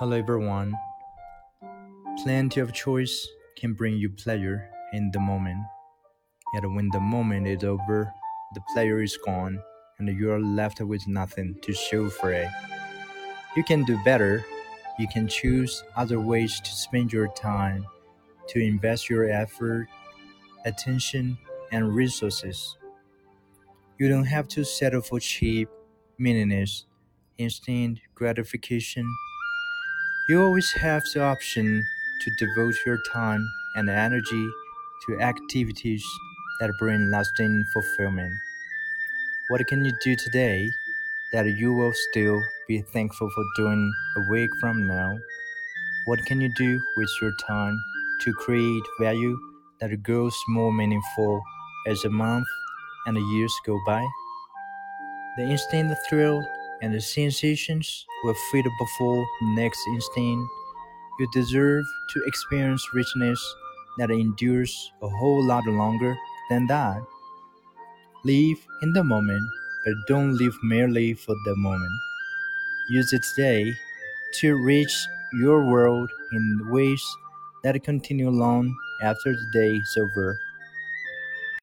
Hello everyone. Plenty of choice can bring you pleasure in the moment. Yet when the moment is over, the pleasure is gone and you are left with nothing to show for it. You can do better. You can choose other ways to spend your time, to invest your effort, attention, and resources. You don't have to settle for cheap, meaningless, instant gratification. You always have the option to devote your time and energy to activities that bring lasting fulfillment. What can you do today that you will still be thankful for doing a week from now? What can you do with your time to create value that grows more meaningful as a month and the years go by? The instant thrill and the sensations will fade before the next instant. You deserve to experience richness that endures a whole lot longer than that. Live in the moment, but don't live merely for the moment. Use it today to reach your world in ways that continue long after the day is over.